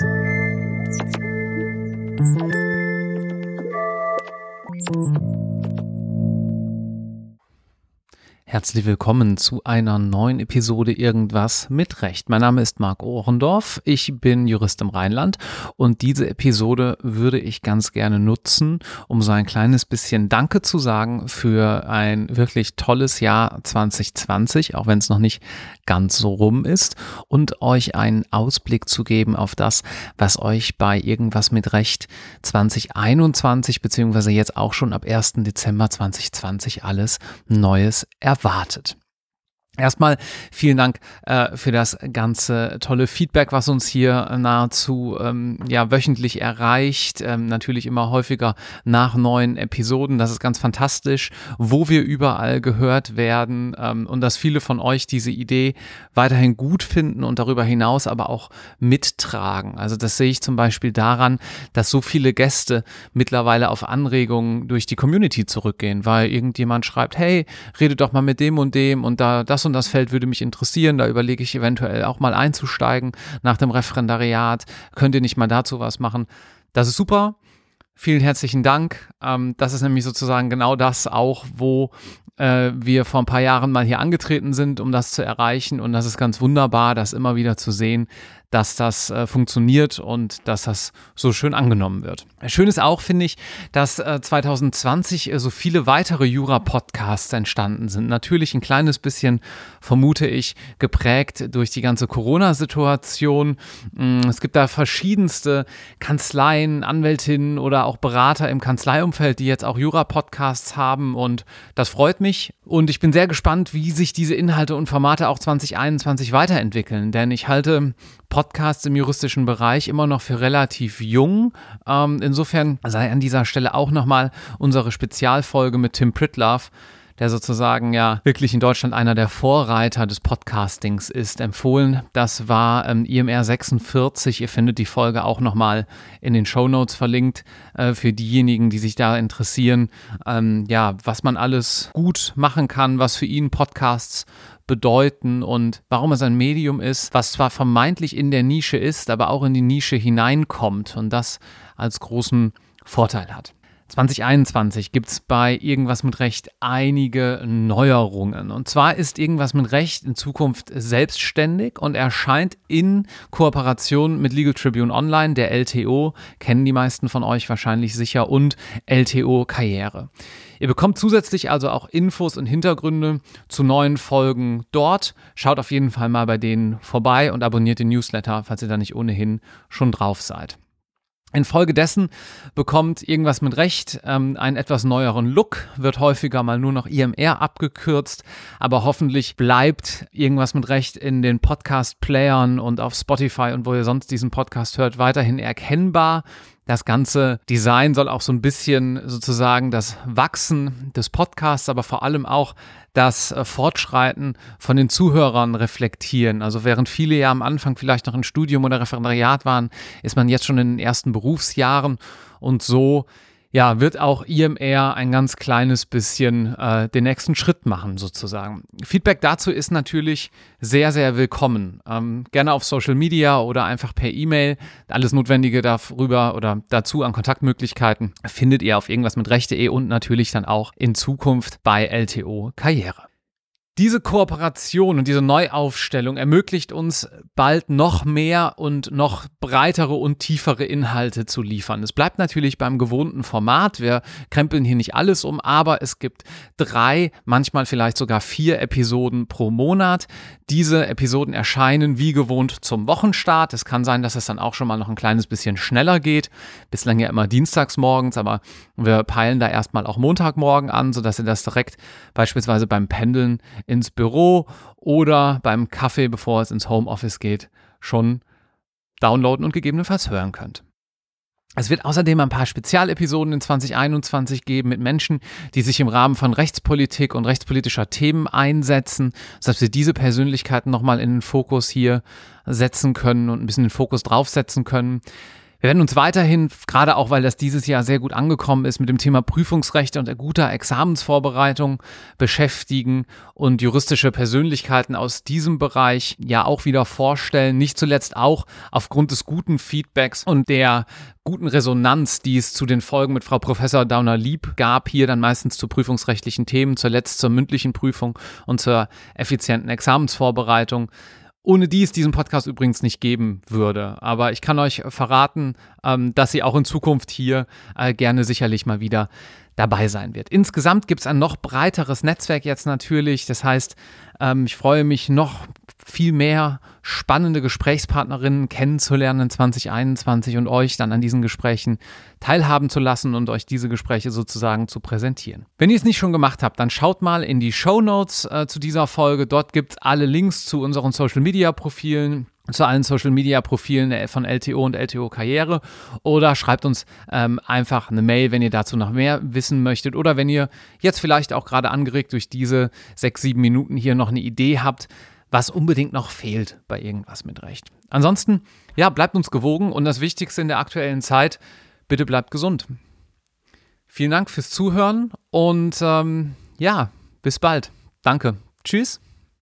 Thank you. Herzlich willkommen zu einer neuen Episode Irgendwas mit Recht. Mein Name ist Marc Ohrendorf, ich bin Jurist im Rheinland und diese Episode würde ich ganz gerne nutzen, um so ein kleines bisschen Danke zu sagen für ein wirklich tolles Jahr 2020, auch wenn es noch nicht ganz so rum ist und euch einen Ausblick zu geben auf das, was euch bei Irgendwas mit Recht 2021 beziehungsweise jetzt auch schon ab 1. Dezember 2020 alles Neues erwartet erwartet. Erstmal vielen Dank äh, für das ganze tolle Feedback, was uns hier nahezu ähm, ja wöchentlich erreicht. Ähm, natürlich immer häufiger nach neuen Episoden. Das ist ganz fantastisch, wo wir überall gehört werden ähm, und dass viele von euch diese Idee weiterhin gut finden und darüber hinaus aber auch mittragen. Also das sehe ich zum Beispiel daran, dass so viele Gäste mittlerweile auf Anregungen durch die Community zurückgehen, weil irgendjemand schreibt, hey, rede doch mal mit dem und dem und da das und das Feld würde mich interessieren, da überlege ich eventuell auch mal einzusteigen nach dem Referendariat. Könnt ihr nicht mal dazu was machen? Das ist super. Vielen herzlichen Dank. Ähm, das ist nämlich sozusagen genau das auch, wo äh, wir vor ein paar Jahren mal hier angetreten sind, um das zu erreichen. Und das ist ganz wunderbar, das immer wieder zu sehen, dass das äh, funktioniert und dass das so schön angenommen wird. Schön ist auch, finde ich, dass äh, 2020 äh, so viele weitere Jura-Podcasts entstanden sind. Natürlich ein kleines bisschen, vermute ich, geprägt durch die ganze Corona-Situation. Mm, es gibt da verschiedenste Kanzleien, Anwältinnen oder auch Berater im Kanzleiumfeld, die jetzt auch Jura-Podcasts haben und das freut mich. Und ich bin sehr gespannt, wie sich diese Inhalte und Formate auch 2021 weiterentwickeln, denn ich halte Podcasts im juristischen Bereich immer noch für relativ jung. Ähm, insofern sei an dieser Stelle auch nochmal unsere Spezialfolge mit Tim Pritlove der sozusagen ja wirklich in Deutschland einer der Vorreiter des Podcastings ist, empfohlen. Das war ähm, IMR 46. Ihr findet die Folge auch nochmal in den Show Notes verlinkt äh, für diejenigen, die sich da interessieren. Ähm, ja, was man alles gut machen kann, was für ihn Podcasts bedeuten und warum es ein Medium ist, was zwar vermeintlich in der Nische ist, aber auch in die Nische hineinkommt und das als großen Vorteil hat. 2021 gibt es bei Irgendwas mit Recht einige Neuerungen. Und zwar ist Irgendwas mit Recht in Zukunft selbstständig und erscheint in Kooperation mit Legal Tribune Online, der LTO, kennen die meisten von euch wahrscheinlich sicher, und LTO Karriere. Ihr bekommt zusätzlich also auch Infos und Hintergründe zu neuen Folgen dort. Schaut auf jeden Fall mal bei denen vorbei und abonniert den Newsletter, falls ihr da nicht ohnehin schon drauf seid. Infolgedessen bekommt irgendwas mit Recht ähm, einen etwas neueren Look, wird häufiger mal nur noch IMR abgekürzt, aber hoffentlich bleibt irgendwas mit Recht in den Podcast-Playern und auf Spotify und wo ihr sonst diesen Podcast hört, weiterhin erkennbar. Das ganze Design soll auch so ein bisschen sozusagen das Wachsen des Podcasts, aber vor allem auch das äh, Fortschreiten von den Zuhörern reflektieren. Also während viele ja am Anfang vielleicht noch im Studium oder Referendariat waren, ist man jetzt schon in den ersten Berufsjahren und so ja, wird auch IMR ein ganz kleines bisschen äh, den nächsten Schritt machen, sozusagen. Feedback dazu ist natürlich sehr, sehr willkommen. Ähm, gerne auf Social Media oder einfach per E-Mail. Alles Notwendige darüber oder dazu an Kontaktmöglichkeiten findet ihr auf irgendwas mit Rechte.de und natürlich dann auch in Zukunft bei LTO Karriere. Diese Kooperation und diese Neuaufstellung ermöglicht uns bald noch mehr und noch breitere und tiefere Inhalte zu liefern. Es bleibt natürlich beim gewohnten Format. Wir krempeln hier nicht alles um, aber es gibt drei, manchmal vielleicht sogar vier Episoden pro Monat. Diese Episoden erscheinen wie gewohnt zum Wochenstart. Es kann sein, dass es dann auch schon mal noch ein kleines bisschen schneller geht. Bislang ja immer dienstags morgens, aber wir peilen da erstmal auch Montagmorgen an, sodass ihr das direkt beispielsweise beim Pendeln ins Büro oder beim Kaffee, bevor es ins Homeoffice geht, schon downloaden und gegebenenfalls hören könnt. Es wird außerdem ein paar Spezialepisoden in 2021 geben mit Menschen, die sich im Rahmen von Rechtspolitik und rechtspolitischer Themen einsetzen, sodass wir diese Persönlichkeiten nochmal in den Fokus hier setzen können und ein bisschen den Fokus draufsetzen können. Wir werden uns weiterhin, gerade auch weil das dieses Jahr sehr gut angekommen ist, mit dem Thema Prüfungsrechte und guter Examensvorbereitung beschäftigen und juristische Persönlichkeiten aus diesem Bereich ja auch wieder vorstellen. Nicht zuletzt auch aufgrund des guten Feedbacks und der guten Resonanz, die es zu den Folgen mit Frau Professor Dauner-Lieb gab, hier dann meistens zu prüfungsrechtlichen Themen, zuletzt zur mündlichen Prüfung und zur effizienten Examensvorbereitung ohne die es diesen Podcast übrigens nicht geben würde. Aber ich kann euch verraten, ähm, dass sie auch in Zukunft hier äh, gerne sicherlich mal wieder dabei sein wird. Insgesamt gibt es ein noch breiteres Netzwerk jetzt natürlich. Das heißt, ähm, ich freue mich noch viel mehr spannende Gesprächspartnerinnen kennenzulernen in 2021 und euch dann an diesen Gesprächen teilhaben zu lassen und euch diese Gespräche sozusagen zu präsentieren. Wenn ihr es nicht schon gemacht habt, dann schaut mal in die Show Notes äh, zu dieser Folge. Dort gibt es alle Links zu unseren Social Media Profilen zu allen Social Media Profilen von LTO und LTO Karriere oder schreibt uns ähm, einfach eine Mail, wenn ihr dazu noch mehr wissen möchtet oder wenn ihr jetzt vielleicht auch gerade angeregt durch diese sechs, sieben Minuten hier noch eine Idee habt, was unbedingt noch fehlt bei irgendwas mit Recht. Ansonsten, ja, bleibt uns gewogen und das Wichtigste in der aktuellen Zeit, bitte bleibt gesund. Vielen Dank fürs Zuhören und ähm, ja, bis bald. Danke. Tschüss.